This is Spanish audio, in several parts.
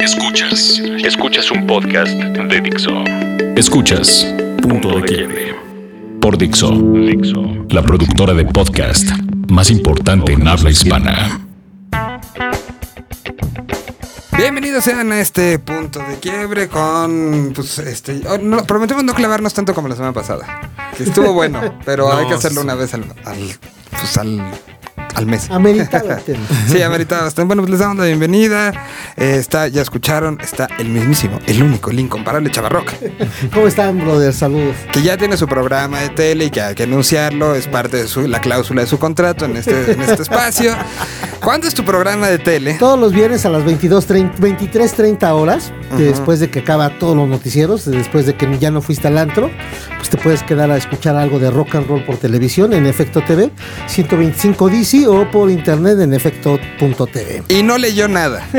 Escuchas. Escuchas un podcast de Dixo. Escuchas Punto de Quiebre. Por Dixo. Dixo. La productora de podcast más importante en habla hispana. Bienvenidos sean a este punto de quiebre con, pues, este, oh, no, prometemos no clavarnos tanto como la semana pasada, que estuvo bueno, pero No, hay que hacerlo una vez al, al, pues, al, al mes. Ameritaba el tema. Sí, ameritaba bastante. Bueno, pues les damos la bienvenida. Eh, está, ya escucharon, está el mismísimo, el único, el incomparable Chavarroc, ¿Cómo están, brother? Saludos. que ya tiene su programa de tele y que hay que anunciarlo, es parte de su, la cláusula de su contrato en este, en este espacio. ¿Cuándo es tu programa de tele? Todos los viernes a las 22:30 23.30 horas, que después de que acaba todos los noticieros, después de que ya no fuiste al antro, pues te puedes quedar a escuchar algo de rock and roll por televisión en Efecto TV, 125 DC o por internet en efecto.tv. Y no leyó nada.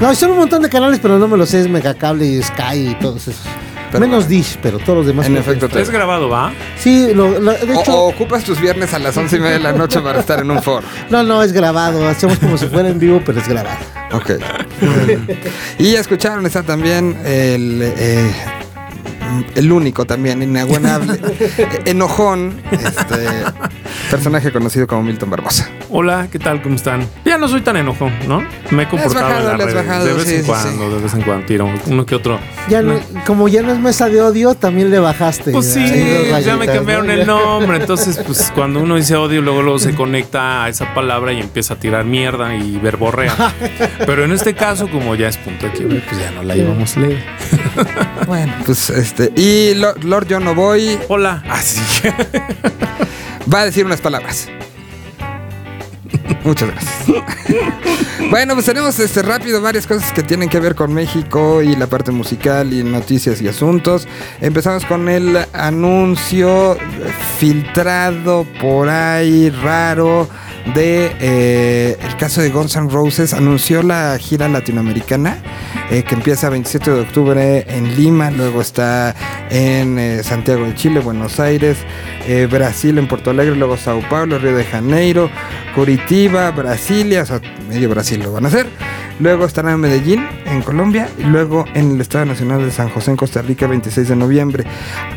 No, son un montón de canales, pero no me los sé, es Megacable y Sky y todos esos. Pero Menos bueno. Dish, pero todos los demás. En efecto, te- Es grabado, ¿va? Sí, lo- lo- de O, hecho, o ocupas tus viernes a las once y media de la noche para estar en un foro. no, no, es grabado. Hacemos como si fuera en vivo, pero es grabado. Ok. y ya escucharon, está también el, eh, el único también, inaguanable, enojón, este, personaje conocido como Milton Barbosa. Hola, ¿qué tal? ¿Cómo están? Ya no soy tan enojón, ¿no? Me he comportado bajado, en le las has redes. bajado, de vez sí, en sí, cuando, de vez en cuando tiro uno que otro. Ya no, como ya no es mesa de odio, también le bajaste. Pues sí, ya me cambiaron ¿no? el nombre. Entonces, pues cuando uno dice odio, luego, luego se conecta a esa palabra y empieza a tirar mierda y verborrea. Pero en este caso, como ya es punto de quiebre, pues ya no la íbamos a leer. Bueno, pues este, y Lo- Lord Yo No Voy Hola. Así. va a decir unas palabras. Muchas gracias. bueno, pues tenemos este rápido varias cosas que tienen que ver con México y la parte musical y noticias y asuntos. Empezamos con el anuncio filtrado por ahí raro de eh, el caso de Guns N' Roses anunció la gira latinoamericana eh, que empieza 27 de octubre en Lima, luego está en eh, Santiago de Chile, Buenos Aires, Brasil, en Porto Alegre, luego Sao Paulo, Río de Janeiro, Curitiba, Brasilia, o sea, medio Brasil lo van a hacer. Luego estarán en Medellín, en Colombia, y luego en el Estado Nacional de San José, en Costa Rica, 26 de noviembre.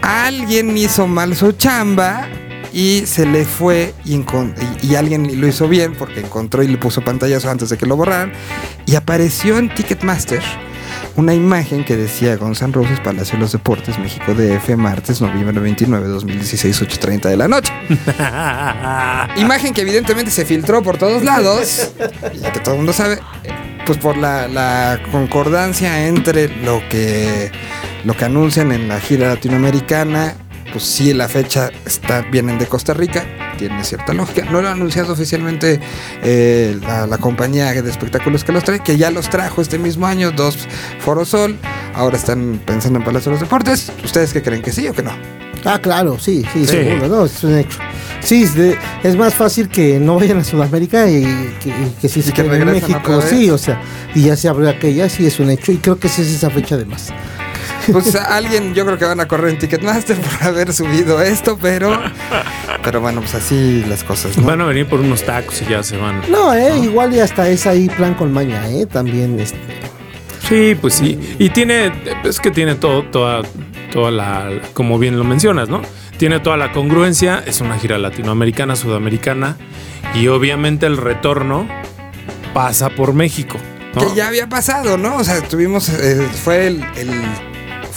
Alguien hizo mal su chamba y se le fue y, encon- y- y alguien lo hizo bien porque encontró y le puso pantallazo antes de que lo borraran. Y apareció en Ticketmaster una imagen que decía N' Roses Palacio de los Deportes México DF martes noviembre 29 2016 8.30 de la noche. Imagen que evidentemente se filtró por todos lados y que todo el mundo sabe pues por la, la concordancia entre lo que lo que anuncian en la gira latinoamericana pues sí la fecha está vienen de Costa Rica tiene cierta lógica no lo ha anunciado oficialmente eh, la, la compañía de espectáculos que los trae que ya los trajo este mismo año dos Forosol ahora están pensando en Palacio de los Deportes ustedes qué creen que sí o que no Ah, claro, sí, sí, Sí. seguro, no, es un hecho. Sí, es, de- es más fácil que no vayan a Sudamérica y que, y que sí se que queden en México, sí, o sea, y ya se abrió aquella, sí es un hecho, y creo que sí es esa fecha además. Pues alguien yo creo que van a correr en Ticketmaster por haber subido esto, pero pero bueno, pues así las cosas, ¿no? Van a venir por unos tacos y ya se van. No, eh, igual y hasta es ahí plan con maña, eh, también, este, Sí, pues sí. Y tiene, es que tiene todo, toda, toda la, como bien lo mencionas, ¿no? Tiene toda la congruencia, es una gira latinoamericana, sudamericana, y obviamente el retorno pasa por México. ¿no? que ya había pasado, ¿no? O sea, tuvimos eh, fue el, el-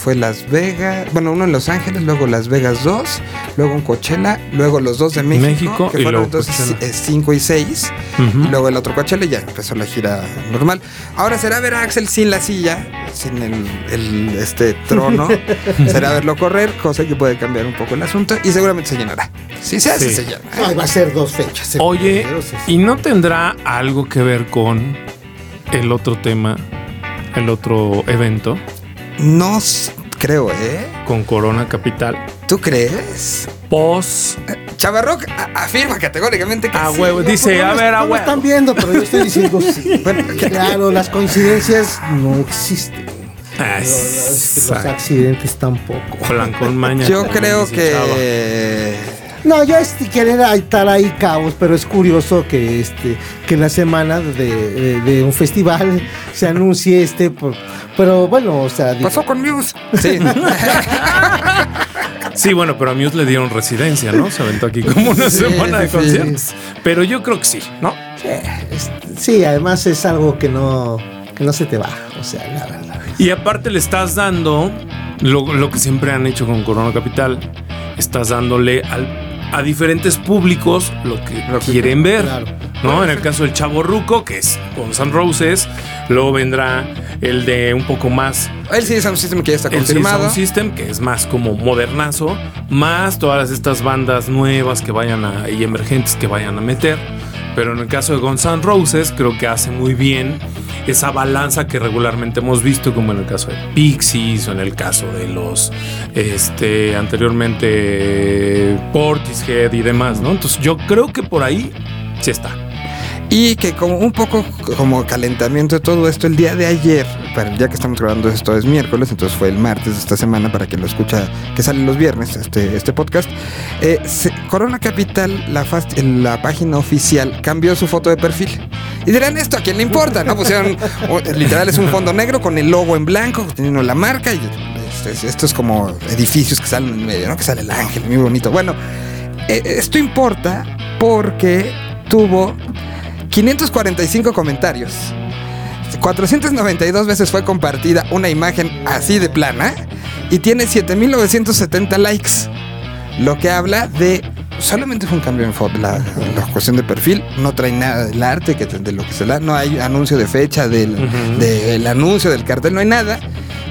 fue Las Vegas, bueno, uno en Los Ángeles, luego Las Vegas 2, luego en Coachella, luego los dos de México, México que y fueron luego entonces Coachella. 5 y 6, Ujú. y luego el otro Coachella y ya empezó la gira normal. Ahora será ver a Axel sin la silla, sin el, el, este trono, será verlo correr, cosa que puede cambiar un poco el asunto y seguramente se llenará. Si se hace, Sí. se llena. ay, va a ser dos fechas. eh, Oye. ¿y no tendrá algo que ver con el otro tema, el otro evento, No creo, ¿eh? con Corona Capital? ¿Tú crees? Pos. Chavarroc a- afirma categóricamente que A sí. huevo, dice, No a ver, a no me huevo. están viendo, pero yo estoy diciendo sí. Bueno, que- Claro, las coincidencias no existen. Ah, Los, accidentes tampoco. Maña. Yo creo Chava. No, yo este, querer estar ahí cabos, pero es curioso que este que en la semana de, de un festival se anuncie este, por, pero bueno, o sea... Pasó con Muse. Sí. Sí, bueno, pero a Muse le dieron residencia, ¿no? Se aventó aquí como una semana de conciertos. Pero yo creo que sí, ¿no? Sí, además es algo que no, que no se te baja, o sea, la verdad. Y aparte le estás dando lo, lo que siempre han hecho con Corona Capital, estás dándole al a diferentes públicos lo que quieren ver. ¿no? En el caso del Chavo Ruco, que es con San Roses, luego vendrá el de un poco más. El CD Sound System que ya está confirmado. El Sound System, que es más como modernazo, más todas estas bandas nuevas que vayan a, y emergentes que vayan a meter. Pero en el caso de Guns N' Roses, creo que hace muy bien esa balanza que regularmente hemos visto, como en el caso de Pixies o en el caso de los este, anteriormente Portishead y demás, ¿no? Entonces yo creo que por ahí sí está. Y que como un poco como calentamiento de todo esto, el día de ayer, para el día que estamos grabando esto es miércoles, entonces fue el martes de esta semana para quien lo escucha, que sale los viernes este, este podcast. Eh, Corona Capital, la, la página oficial, cambió su foto de perfil. Y dirán, ¿esto a quién le importa? No pusieron, literal es un fondo negro con el logo en blanco, teniendo la marca y este, esto es como edificios que salen en medio, ¿no? Que sale el ángel, muy bonito. Bueno, eh, esto importa porque tuvo 545 comentarios. 492 veces fue compartida una imagen así de plana y tiene 7970 likes. Lo que habla de solamente fue un cambio en foto, la, cuestión de perfil, no trae nada del arte, que, de lo que se da, no hay anuncio de fecha del, del anuncio del cartel, no hay nada.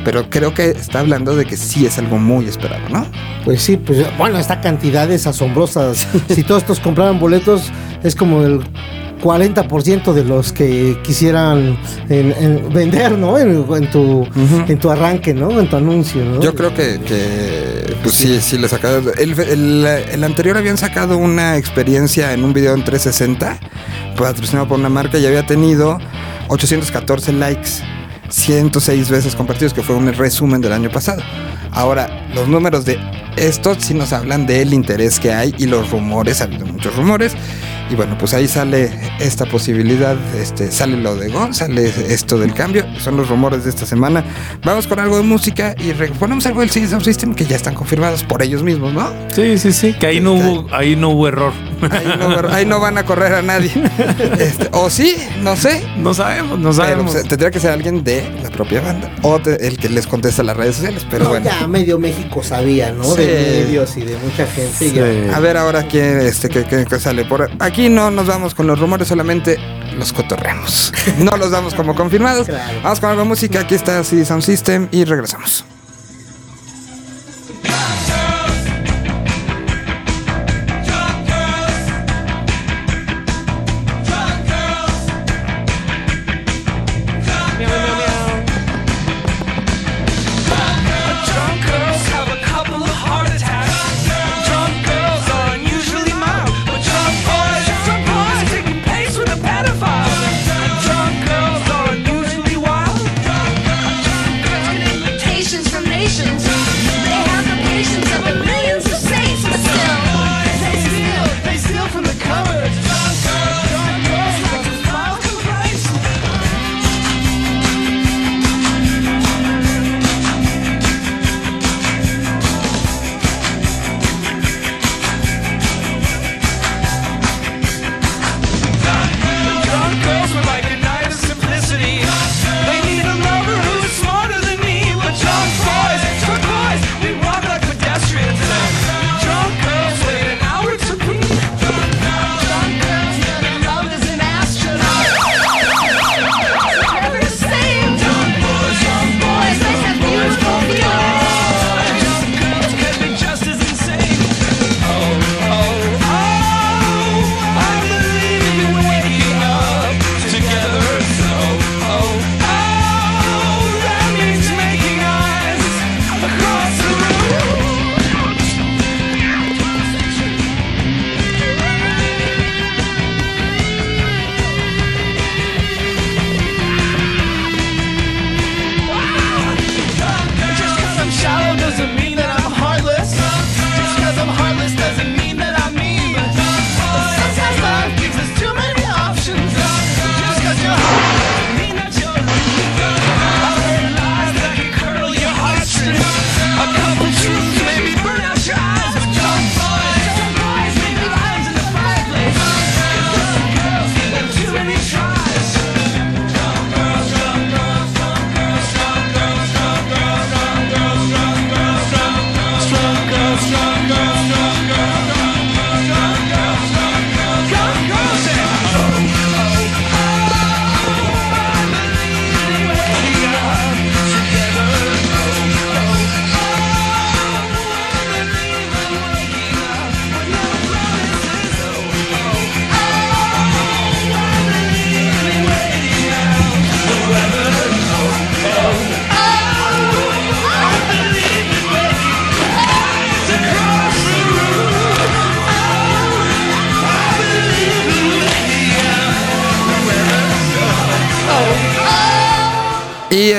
Pero creo que está hablando de que sí es algo muy esperado, ¿no? Pues sí, pues bueno, esta cantidad es asombrosa. si todos estos compraran boletos, es como el 40% de los que quisieran vender, ¿no? En, tu, en tu arranque, ¿no? En tu anuncio, ¿no? Yo creo que, pues sí, sí, le sacaron. El, el, anterior habían sacado una experiencia en un video en 360, patrocinado por una marca, y había tenido 814 likes. 106 veces compartidos, que fue un resumen del año pasado. Ahora, los números de estos sí nos hablan del interés que hay y los rumores, ha habido muchos rumores, y bueno, pues ahí sale esta posibilidad, este, sale lo de Gon, sale esto del cambio, son los rumores de esta semana. Vamos con algo de música y ponemos algo del System System que ya están confirmados por ellos mismos, ¿no? Sí, sí, sí, que ahí no hubo, ahí no hubo error. Ahí no, van a correr a nadie. Este, o sí, no sé. No sabemos, no sabemos. Pues, tendría que ser alguien de la propia banda o el que les contesta las redes sociales, pero bueno. Ya medio México sabía, ¿no? De medios y de mucha gente. A ver ahora quién este, que, sale por aquí Aquí no nos vamos con los rumores, solamente los cotorreamos. No los damos como confirmados. Vamos con algo de música. Aquí está CD Sound System y regresamos.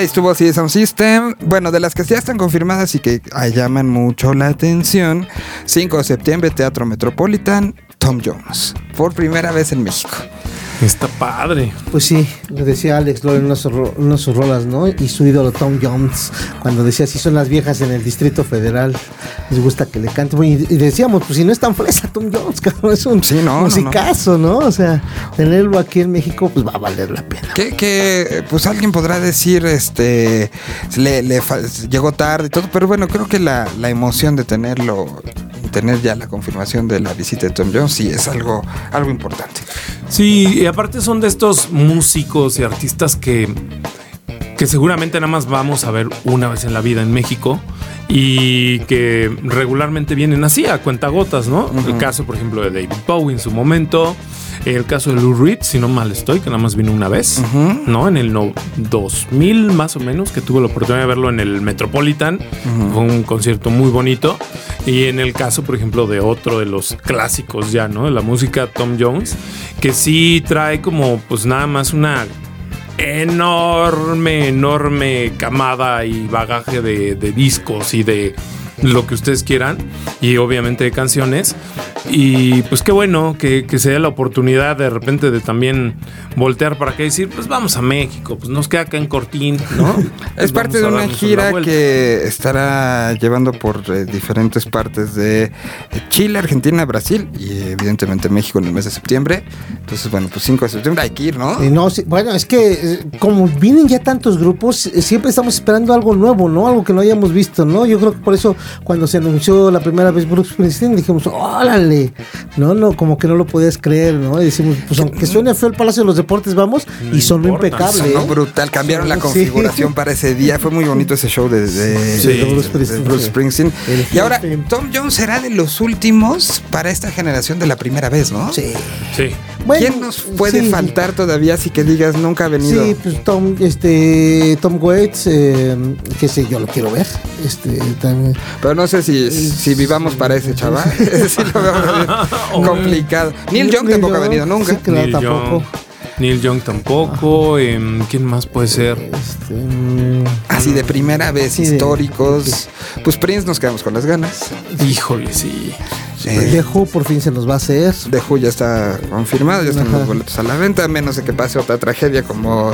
Estuvo así Sound System. Bueno, de las que ya están confirmadas y que llaman mucho la atención. 5 de septiembre, Teatro Metropolitan, Tom Jones. Por primera vez en México. Está padre. Pues sí, le decía Alex Loren en una de sus rolas, ¿no? Y su ídolo Tom Jones, cuando decía, si son las viejas en el Distrito Federal, les gusta que le cante. Y, decíamos, pues si no es tan fresa Tom Jones, cabrón, es un sí, no, musicazo, no, O sea, tenerlo aquí en México, pues va a valer la pena. Que, pues alguien podrá decir, este, le, llegó tarde y todo, pero bueno, creo que la, la emoción de tenerlo tener ya la confirmación de la visita de Tom Jones sí es algo, algo importante. Sí, y aparte son de estos músicos y artistas que, que seguramente nada más vamos a ver una vez en la vida en México y que regularmente vienen así a cuentagotas, ¿no? El caso, por ejemplo, de David Bowie en su momento, el caso de Lou Reed, si no mal estoy, que nada más vino una vez, ¿no? En el 2000 más o menos, que tuve la oportunidad de verlo en el Metropolitan. Fue un concierto muy bonito. Y en el caso, por ejemplo, de otro de los clásicos ya, ¿no? De la música Tom Jones, que sí trae como pues nada más una enorme, enorme camada y bagaje de discos y de lo que ustedes quieran y obviamente de canciones. Y pues qué bueno que, se dé la oportunidad de repente de también voltear para qué decir, pues vamos a México, pues nos queda acá en Cortín, ¿no? es parte de una gira que estará llevando por eh, diferentes partes de Chile, Argentina, Brasil y evidentemente México en el mes de septiembre. Entonces, bueno, pues 5 de septiembre hay que ir, ¿no? no bueno, es que eh, como vienen ya tantos grupos, eh, siempre estamos esperando algo nuevo, ¿no? Algo que no hayamos visto, ¿no? Yo creo que por eso cuando se anunció la primera vez Bruce Springsteen dijimos, órale, no, no, como que no lo podías creer, ¿no? Y decimos, pues aunque suene feo el Palacio de los Deportes, vamos, y sonó impecable. Sonó ¿eh? brutal, cambiaron la configuración para ese día, fue muy bonito ese show de, Bruce Springsteen. Y ahora, Tom Jones será de los últimos para esta generación de la primera vez, ¿no? Sí. Sí. ¿Quién nos puede faltar todavía si que digas nunca ha venido? Sí, pues Tom, este, Tom Waits, eh, que sé, yo lo quiero ver. Este, también. Pero no sé si, si vivamos para ese chaval. sí lo veo complicado. Neil Young tampoco ha venido nunca. Sí, claro, tampoco. Neil Young tampoco. Em, ¿Quién más puede ser? Este, Así de primera vez, históricos. Pues Prince nos quedamos con las ganas. Híjole, sí. De Who por fin se nos va a hacer. De Who ya está confirmado, ya están los boletos a la venta, a menos de que pase otra tragedia como,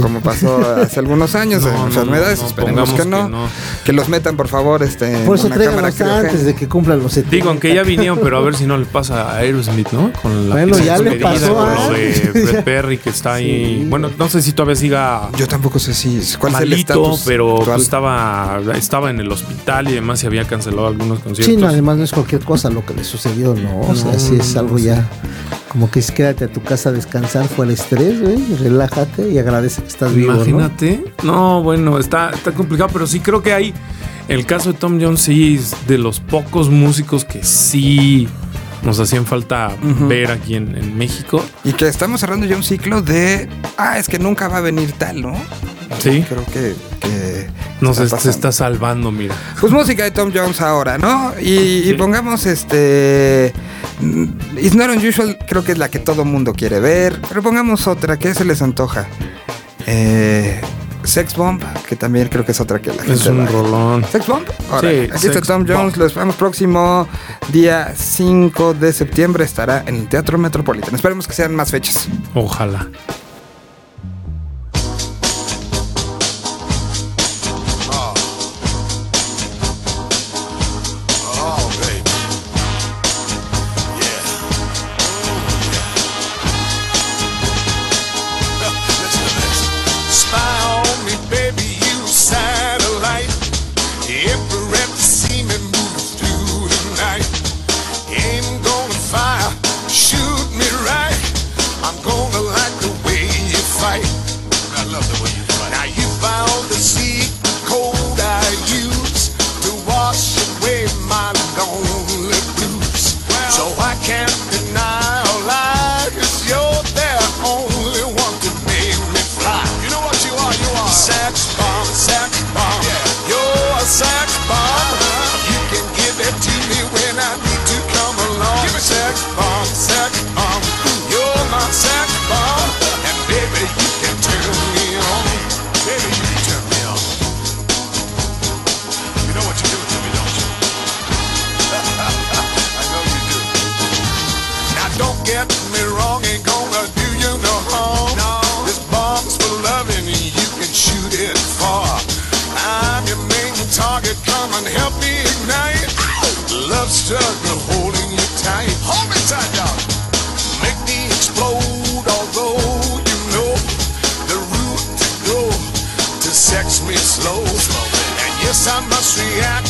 como pasó hace algunos años en enfermedades. Esperemos que no. que los metan, por favor, este, por eso cámara antes de que cumplan los 70. Digo, aunque ya vinieron, pero a ver si no le pasa a Aerosmith, ¿no? Con la bueno, ya le pasó con de Fred Perry que está ahí. Bueno, no sé si todavía siga. Yo tampoco sé si cuál malito, es el estatus pero pues, estaba estaba en el hospital y además se había cancelado algunos conciertos. Sí, no, además no es cualquier cosa lo que le sucedió, ¿no? O sea, si es algo ya como que es quédate a tu casa a descansar, fue el estrés, güey, relájate y agradece que estás vivo. Imagínate. ¿no? bueno, está, está complicado, pero sí creo que hay. El caso de Tom Jones sí es de los pocos músicos que sí nos hacían falta ver aquí en, México. Y que estamos cerrando ya un ciclo de, ah, es que nunca va a venir tal, ¿no? Sí. Creo que, nos está, está salvando, mira. Pues música de Tom Jones ahora, ¿no? Y, pongamos este. It's Not Unusual, creo que es la que todo mundo quiere ver. Pero pongamos otra, que se les antoja. Eh, Sex Bomb, que también creo que es otra que la gente. Es un rolón. Sex Bomb. sí, aquí está Tom Jones. Lo esperamos próximo día 5 de septiembre. Estará en el Teatro Metropolitan. Esperemos que sean más fechas. Ojalá. tug holding you tight. Hold me tight, dog. Make me explode, although you know the route to go to sex me slow. And yes, I must react.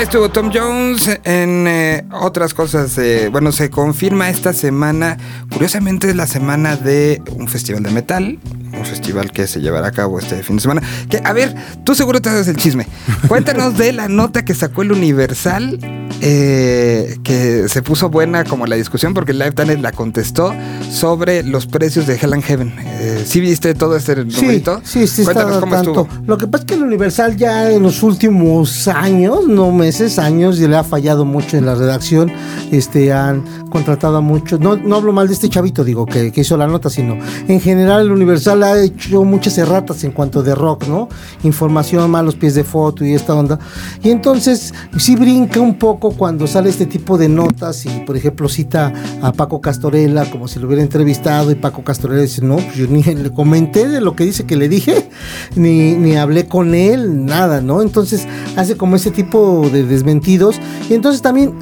Ahí estuvo Tom Jones en eh, otras cosas. eh, bueno, se confirma esta semana. Curiosamente es la semana de un festival de metal. Un festival que se llevará a cabo este fin de semana. Que, a ver, tú seguro te haces el chisme. Cuéntanos de la nota que sacó el Universal. Eh, que se puso buena como la discusión porque Live Talent la contestó sobre los precios de Hell and Heaven. Eh, ¿Sí viste todo este Sí, numerito? sí, sí, Cuéntanos está cómo tanto. estuvo. Lo que pasa es que el Universal ya en los últimos años, no meses, años, y le ha fallado mucho en la redacción. Este, han contratado a muchos. No, no hablo mal de este chavito, digo, que, que hizo la nota, sino en general el Universal ha hecho muchas erratas en cuanto de rock, ¿no? Información, malos pies de foto y esta onda. Y entonces sí brinca un poco cuando sale este tipo de notas y, por ejemplo, cita a Paco Castorela como si lo hubiera entrevistado y Paco Castorela dice, no, pues yo ni le comenté de lo que dice que le dije, ni, ni hablé con él, nada, ¿no? Entonces hace como ese tipo de desmentidos y entonces también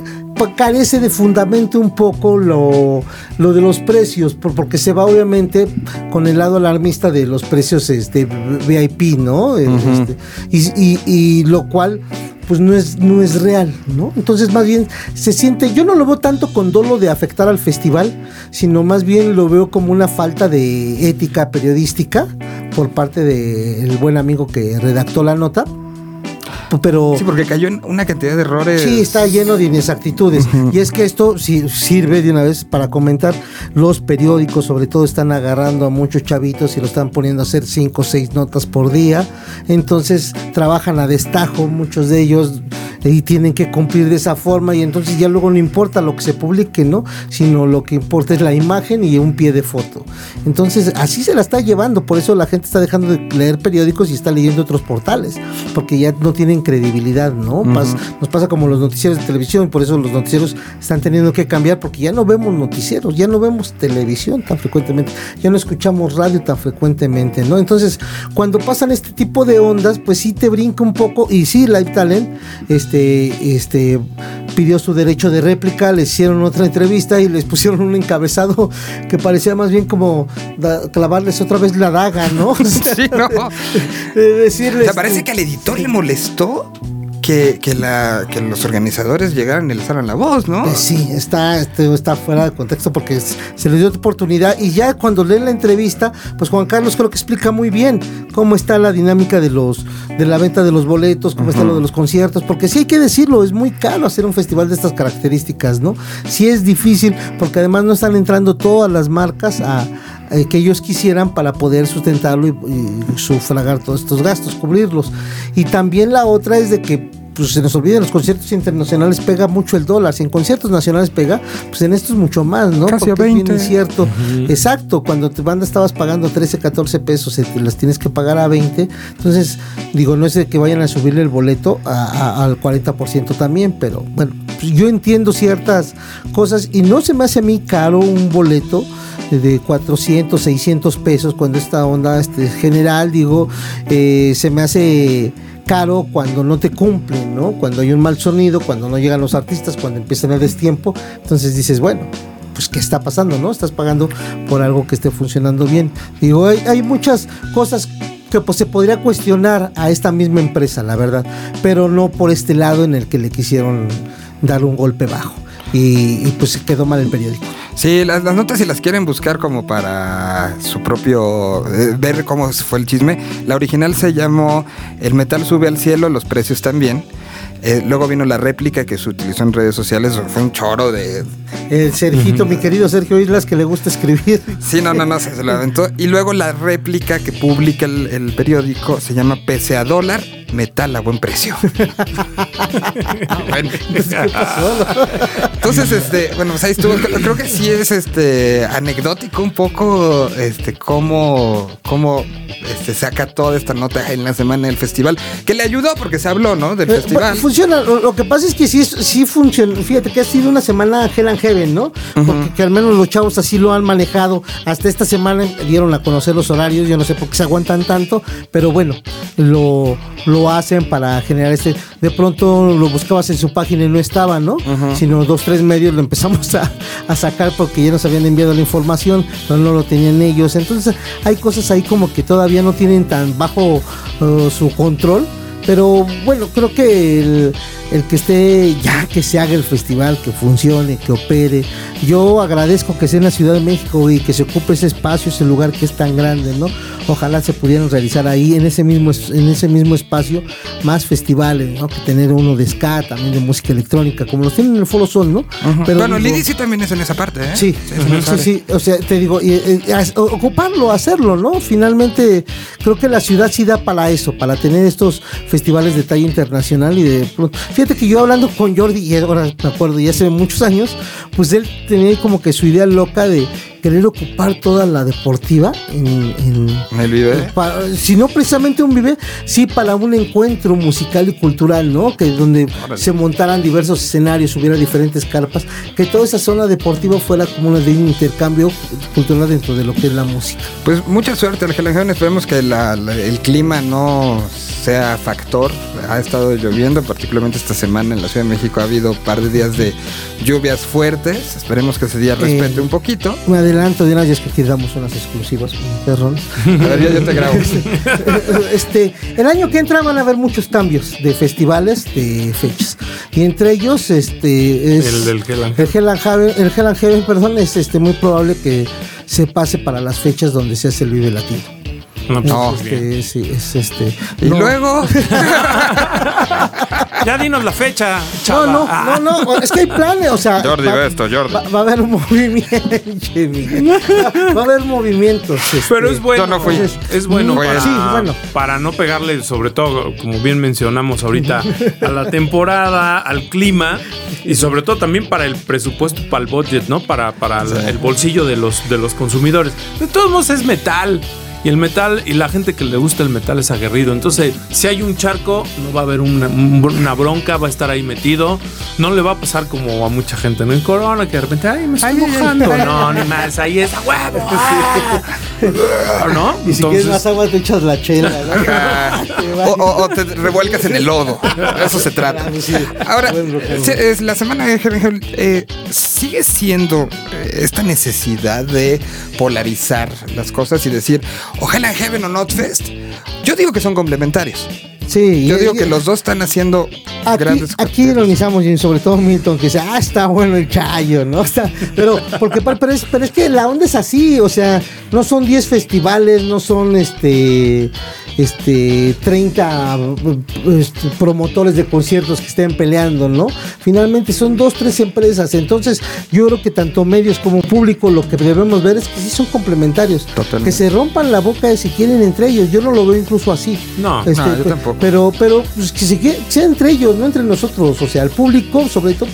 carece de fundamento un poco lo, lo de los precios, por- porque se va obviamente con el lado alarmista de los precios este, VIP, ¿no? Este, y, y- y lo cual pues no es, no es real, ¿no? Entonces más bien se siente, yo no lo veo tanto con dolo de afectar al festival, sino más bien lo veo como una falta de ética periodística por parte del buen amigo que redactó la nota. Pero Sí, porque cayó en una cantidad de errores. Sí, está lleno de inexactitudes. Y es que esto sí, sirve de una vez para comentar. Los periódicos, sobre todo, están agarrando a muchos chavitos y lo están poniendo a hacer cinco o seis notas por día. Entonces trabajan a destajo, muchos de ellos, y tienen que cumplir de esa forma. Y entonces ya luego no importa lo que se publique, ¿no? Sino lo que importa es la imagen y un pie de foto. Entonces así se la está llevando. Por eso la gente está dejando de leer periódicos y está leyendo otros portales. Porque ya no tienen credibilidad, ¿no? Pas- nos pasa como los noticieros de televisión, por eso los noticieros están teniendo que cambiar, porque ya no vemos noticieros, ya no vemos televisión tan frecuentemente, ya no escuchamos radio tan frecuentemente, ¿no? Entonces, cuando pasan este tipo de ondas, pues sí te brinca un poco, y sí, Live Talent, este, este, pidió su derecho de réplica, le hicieron otra entrevista y les pusieron un encabezado que parecía más bien como da- clavarles otra vez la daga, ¿no? Sí, ¿no? de decirles. O sea, parece que al editor le molestó que, que, la, que los organizadores llegaran y le la voz, ¿no? Pues sí, está, este, está fuera de contexto porque se le dio oportunidad y ya cuando leen la entrevista, pues Juan Carlos creo que explica muy bien cómo está la dinámica de los de la venta de los boletos, cómo está lo de los conciertos, porque sí hay que decirlo, es muy caro hacer un festival de estas características, ¿no? Sí es difícil porque además no están entrando todas las marcas a eh, que ellos quisieran para poder sustentarlo y, y sufragar todos estos gastos, cubrirlos. Y también la otra es de que pues se nos olvida, en los conciertos internacionales pega mucho el dólar. Si en conciertos nacionales pega, pues en estos mucho más, ¿no? Casi a Porque es bien 20. incierto. Exacto, cuando tu banda estabas pagando 13, 14 pesos, eh, te las tienes que pagar a 20. Entonces, digo, no es de que vayan a subirle el boleto a- a- al 40% también, pero bueno, pues yo entiendo ciertas cosas y no se me hace a mí caro un boleto de 400, 600 pesos cuando esta onda este, general, digo, eh, se me hace caro cuando no te cumplen, ¿no? Cuando hay un mal sonido, cuando no llegan los artistas, cuando empiezan a destiempo, entonces dices, bueno, pues qué está pasando, ¿no? Estás pagando por algo que esté funcionando bien. Digo, hay, muchas cosas que pues se podría cuestionar a esta misma empresa, la verdad, pero no por este lado en el que le quisieron dar un golpe bajo. Y, y, pues quedó mal el periódico. Sí, las, las notas si las quieren buscar como para su propio... eh, ver cómo fue el chisme. La original se llamó El metal sube al cielo, los precios también. Eh, luego vino la réplica que se utilizó en redes sociales. Fue un choro de... El Sergito, mi querido Sergio Islas, que le gusta escribir. Sí, no, no, no, se, se lo aventó. Y luego la réplica que publica el, el periódico se llama Pese a dólar, metal a buen precio. bueno. Entonces, este, bueno, pues ahí estuvo. Creo que sí es este anecdótico un poco este cómo, cómo este, saca toda esta nota en la semana del festival. Que le ayudó porque se habló, ¿no? Del Eh, festival. fu- Funciona, lo, que pasa es que sí, sí funciona. Fíjate que ha sido una semana Hell and Heaven, ¿no? Porque que al menos los chavos así lo han manejado. Hasta esta semana dieron a conocer los horarios. Yo no sé por qué se aguantan tanto, pero bueno, lo, lo hacen para generar este. De pronto lo buscabas en su página y no estaba, ¿no? Sino dos, tres medios lo empezamos a, a sacar porque ya nos habían enviado la información, pero no lo tenían ellos. Entonces hay cosas ahí como que todavía no tienen tan bajo eh, su control. Pero bueno, creo que el, el que esté, ya que se haga el festival, que funcione, que opere. Yo agradezco que sea en la Ciudad de México y que se ocupe ese espacio, ese lugar que es tan grande, ¿no? Ojalá se pudieran realizar ahí, en ese mismo, en ese mismo espacio, más festivales, ¿no? Que tener uno de ska, también de música electrónica, como los tienen en el Foro Sol, ¿no? Pero bueno, Lidi sí también es en esa parte, ¿eh? Sí, sí, área. sí, o sea, te digo, y, y, as- o- ocuparlo, hacerlo, ¿no? Finalmente, creo que la ciudad sí da para eso, para tener estos festivales de talla internacional y de pronto. Fíjate que yo hablando con Jordi, y ahora me acuerdo, ya hace muchos años, pues él tenía como que su idea loca de querer ocupar toda la deportiva en, en- En el para- si no precisamente un vive, sí para un encuentro musical y cultural, ¿no? Que donde se montaran diversos escenarios, hubiera diferentes carpas, que toda esa zona deportiva fuera como una de un intercambio cultural dentro de lo que es la música. Pues mucha suerte, Ángel. Esperemos que la- la- el clima no sea factor. Ha estado lloviendo, particularmente esta semana en la Ciudad de México ha habido un par de días de lluvias fuertes. Esperemos que ese día respete Eh, un poquito. Me adelanto de una vez que aquí damos unas exclusivas, perrón. A ver, yo, yo te grabo. este, el año que entra van a haber muchos cambios de festivales, de fechas. Y entre ellos, este, es El del Hell and el Hell and Heaven, el Hell and Heaven, perdón, es este muy probable que se pase para las fechas donde se hace el Vive Latino. No, pues, No. pues. Este, sí, es este. Y no, luego, Ya dinos la fecha, No, chava. no, Ah. no, no, es que hay planes, o sea. Jordi, va, ve esto, Jordi. Va, va a haber movimiento, va, a haber movimientos. este, Pero es bueno. Yo no fui. Es bueno Pues, para, sí, bueno. para no pegarle, sobre todo, como bien mencionamos ahorita, a la temporada, al clima y sobre todo también para el presupuesto, para el budget, ¿no? Para, para el- el bolsillo de los, de los consumidores. De todos modos es metal. Y el metal, y la gente que le gusta el metal es aguerrido. Entonces, si hay un charco, no va a haber una, una bronca, va a estar ahí metido. No le va a pasar como a mucha gente, ¿no? En Corona, que de repente, ay, me estoy mojando. No, ni más, ahí es a huevo. ah. ¿No? Y si quieres más agua, te echas la chela. ¿no? ah, o, o- o te revuelcas en el lodo. De Eso se trata. Sí. Ahora, es la semana de eh, sigue siendo eh, esta necesidad de polarizar las cosas y decir, ojalá Heaven o Not Fest. Yo digo que son complementarios. Sí, Yo y- digo y- que los dos están haciendo Aquí, grandes aquí carteles. ironizamos y sobre todo Milton que dice, ah, está bueno el chayo, ¿no? Está, pero, porque, pero, es, pero es que la onda es así, o sea, no son 10 festivales, no son este este 30 este, promotores de conciertos que estén peleando, ¿no? Finalmente son dos, tres empresas. Entonces, yo creo que tanto medios como público lo que debemos ver es que sí son complementarios. Totalmente. Que se rompan la boca de si quieren entre ellos. Yo no lo veo incluso así. No, Este, no, yo pe- tampoco. Pero, pero pues, que, se que- sea entre ellos, no entre nosotros. O sea, el público, sobre todo.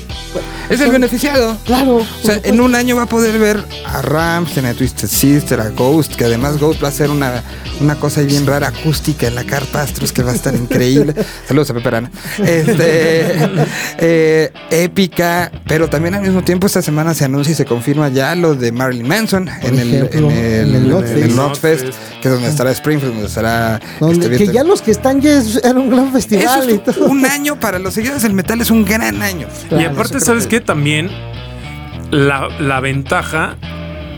Es el son- beneficiado. Claro. O sea, en un año va a poder ver a Ramstein, a Twisted Sister, a Ghost, que además Ghost va a ser una, una cosa ahí bien rara acústica en la Carpa Astros que va a estar increíble. Saludos a Pepe Arana. Este, eh, épica, pero también al mismo tiempo esta semana se anuncia y se confirma ya lo de Marilyn Manson en el, ejemplo, en el, en el en el Notfest. Notfest, que es donde estará Springfield, donde estará... Donde- este, que ya los que están ya es- era un gran Eso festival y es todo. un año para los seguidores del metal, es un gran año. Y aparte, ¿sabes qué? También la, la ventaja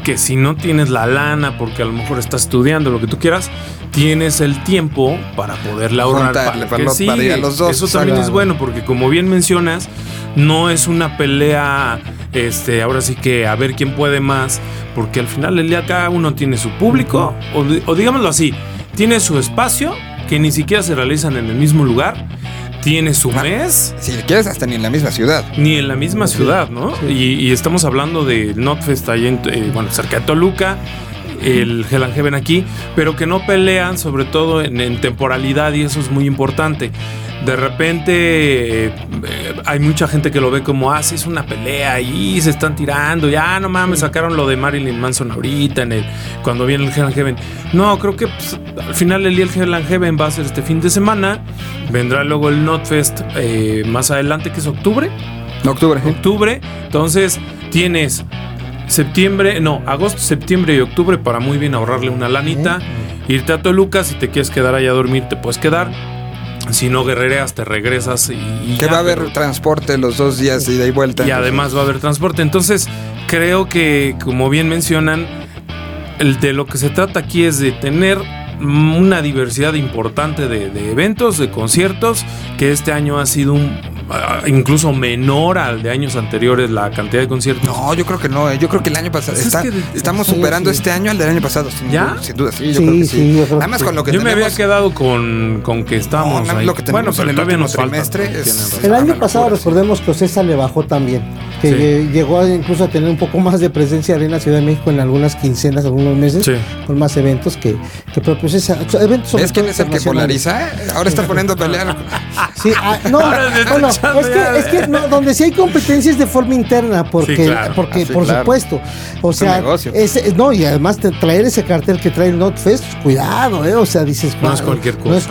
que si no tienes la lana, porque a lo mejor estás estudiando, lo que tú quieras, tienes el tiempo para poderle ahorrar Juntarle, para, para que para ir a sigue. los dos, Eso también claro. es bueno, porque como bien mencionas, no es una pelea, este, ahora sí que a ver quién puede más, porque al final del día cada uno tiene su público, o digámoslo así, tiene su espacio, que ni siquiera se realizan en el mismo lugar, tiene su mes Si quieres, hasta ni en la misma ciudad. ni en la misma ciudad, ¿no? Y, y estamos hablando de Notfest ahí en, eh, bueno, cerca de Toluca, el Hell and Heaven aquí, pero que no pelean sobre todo en, en temporalidad y eso es muy importante. De repente eh, hay mucha gente que lo ve como, ah, sí, es una pelea y se están tirando, ya no mames, sacaron lo de Marilyn Manson ahorita, en el, cuando viene el Hell and Heaven. No, creo que pues, al final el Hell and Heaven va a ser este fin de semana, vendrá luego el Notfest eh, más adelante, que es octubre Octubre. octubre. Entonces tienes septiembre, no, agosto, septiembre y octubre para muy bien ahorrarle una lanita. Irte a Toluca, si te quieres quedar allá a dormir, te puedes quedar. Si no guerrereas, te regresas y, Que va a haber pero- transporte los dos días de ida y vuelta. y además va a haber transporte. Entonces, creo que, como bien mencionan, el de lo que se trata aquí es de tener una diversidad importante de, de eventos, de conciertos, que este año ha sido un, incluso menor al de años anteriores la cantidad de conciertos. No, yo creo que no. eh. Yo creo que el año pasado. Pues es está- que estamos sí, superando sí. este año al del año pasado. Sin ¿Ya? duda, sin duda, sí. Yo Sí, creo que sí, sí. yo creo Además, con lo que Yo me había quedado con, con que estábamos No, ahí. lo que tenemos bueno, pero en el todavía nos falta. trimestre es-. El año pasado recordemos que Ocesa le bajó también, que llegó a- incluso a tener un poco más de presencia en la Ciudad de México en algunas quincenas, algunos meses, Sí. con más eventos que, que propios esa- eventos sobre ¿Es quién es el que polariza? Ahora está poniendo a pelear. Sí, ah, no, bueno, es ya. que, es que no, donde sí hay competencias de forma interna, porque, Sí, claro. porque Ah, sí, por claro. supuesto, o sea, no, y además te- traer ese cartel que trae el Notfest, pues, cuidado, eh, o sea, dices, No es "Wow, cualquier no es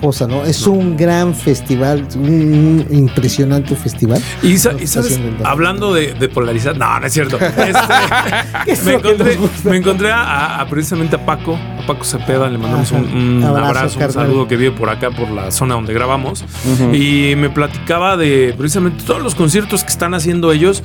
cosa, ¿no? Es un gran festival, un impresionante festival. Y, sabes, hablando de, de polarizar, no, no es cierto. ¿Qué es Este, me, encontré, me encontré a, a precisamente a Paco, Paco Cepeda, le mandamos un, Ajá. un Abrazo, abrazo, un saludo que vive por acá, por la zona donde grabamos. Y me platicaba de precisamente todos los conciertos que están haciendo ellos.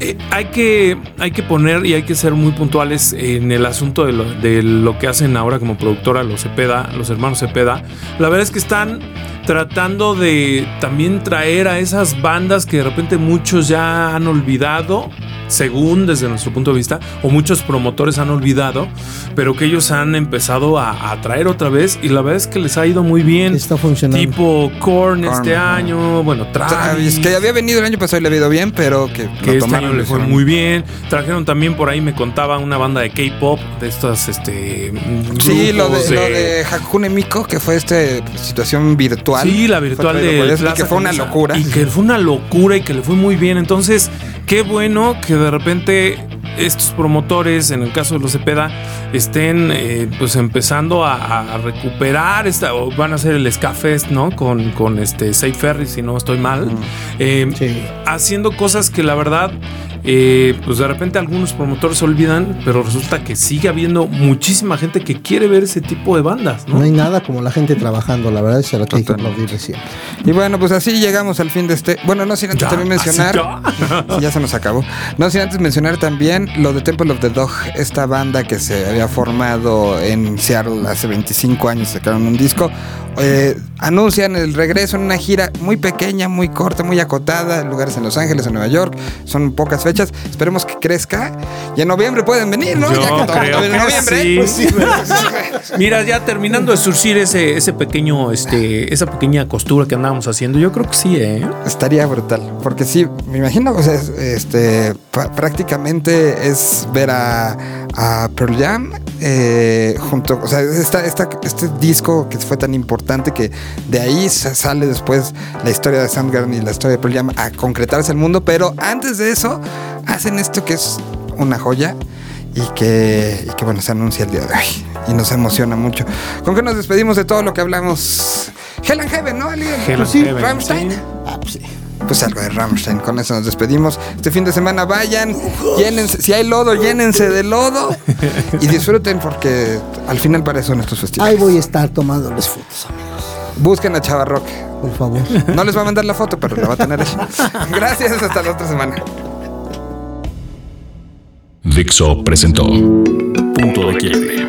Eh, hay, que, hay que poner y hay que ser muy puntuales en el asunto de lo, de lo que hacen ahora como productora los Cepeda, los hermanos Cepeda. La verdad es que están tratando de también traer a esas bandas que de repente muchos ya han olvidado, según desde nuestro punto de vista, o muchos promotores han olvidado, pero que ellos han empezado a, a traer otra vez y la verdad es que les ha ido muy bien. Está funcionando. Tipo Korn Korn, este año, bueno, Travis, Travis, que había venido el año pasado y le había ido bien, pero que, que lo este tomaron año le fue muy bien. Trajeron también por ahí, me contaba, una banda de K-pop, de estas, este... Sí, lo de, grupos lo de Hakune Miko, que fue esta situación virtual. Sí, la virtual de Plaza que fue una locura. Y que fue una locura y que le fue muy bien. Entonces, qué bueno que de repente estos promotores, en el caso de los Cepeda, estén eh, pues empezando a, a recuperar esta, o van a hacer el Ska Fest, ¿no? Con, con este Safe Ferry, si no estoy mal. Eh, Sí. haciendo cosas que la verdad, eh, pues de repente algunos promotores se olvidan, pero resulta que sigue habiendo muchísima gente que quiere ver ese tipo de bandas, ¿no? No hay nada como la gente trabajando, la verdad es a lo que hay que aplaudirle siempre. Y bueno, pues así llegamos al fin de este. Bueno, no sin antes Ya, también mencionar. ya. Ya se nos acabó. No sin antes mencionar también lo de Temple of the Dog, esta banda que se había formado en Seattle hace 25 años, sacaron un disco. Eh, anuncian el regreso en una gira muy pequeña, muy corta, muy acotada, lugares en Los Ángeles, en Nueva York, son pocas fechas. Fechas. Esperemos que crezca. Y en noviembre pueden venir, ¿no? Yo Ya que todo creo en noviembre. sí. Pues Mira, ya terminando de surcir ese, ese pequeño, este, esa pequeña costura que andábamos haciendo, yo creo que sí, ¿eh? Estaría brutal, porque sí, me imagino, o sea, es- este, prácticamente es ver a, a Pearl Jam eh, junto, o sea, esta, esta- este disco que fue tan importante que de ahí sa- sale después la historia de Soundgarden y la historia de Pearl Jam a concretarse el mundo, pero antes de eso hacen esto que es una joya y que, y que bueno, se anuncia el día de hoy y nos emociona mucho. ¿Con qué nos despedimos de todo lo que hablamos? Hell and Heaven, ¿no? Hell and Sí, Heaven, Rammstein. sí. Ah, pues sí. Pues algo de Rammstein, con eso nos despedimos. Este fin de semana vayan, llénense, si hay lodo, llénense de lodo y disfruten porque al final para eso son estos festivales. Ahí voy a estar tomándoles fotos, amigos. Busquen a Chava Rock. Por favor. No les va a mandar la foto, pero la va a tener ella. Gracias, hasta la otra semana. Dixo presentó Punto de Quiebre.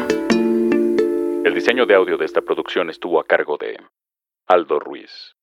El diseño de audio de esta producción estuvo a cargo de Aldo Ruiz.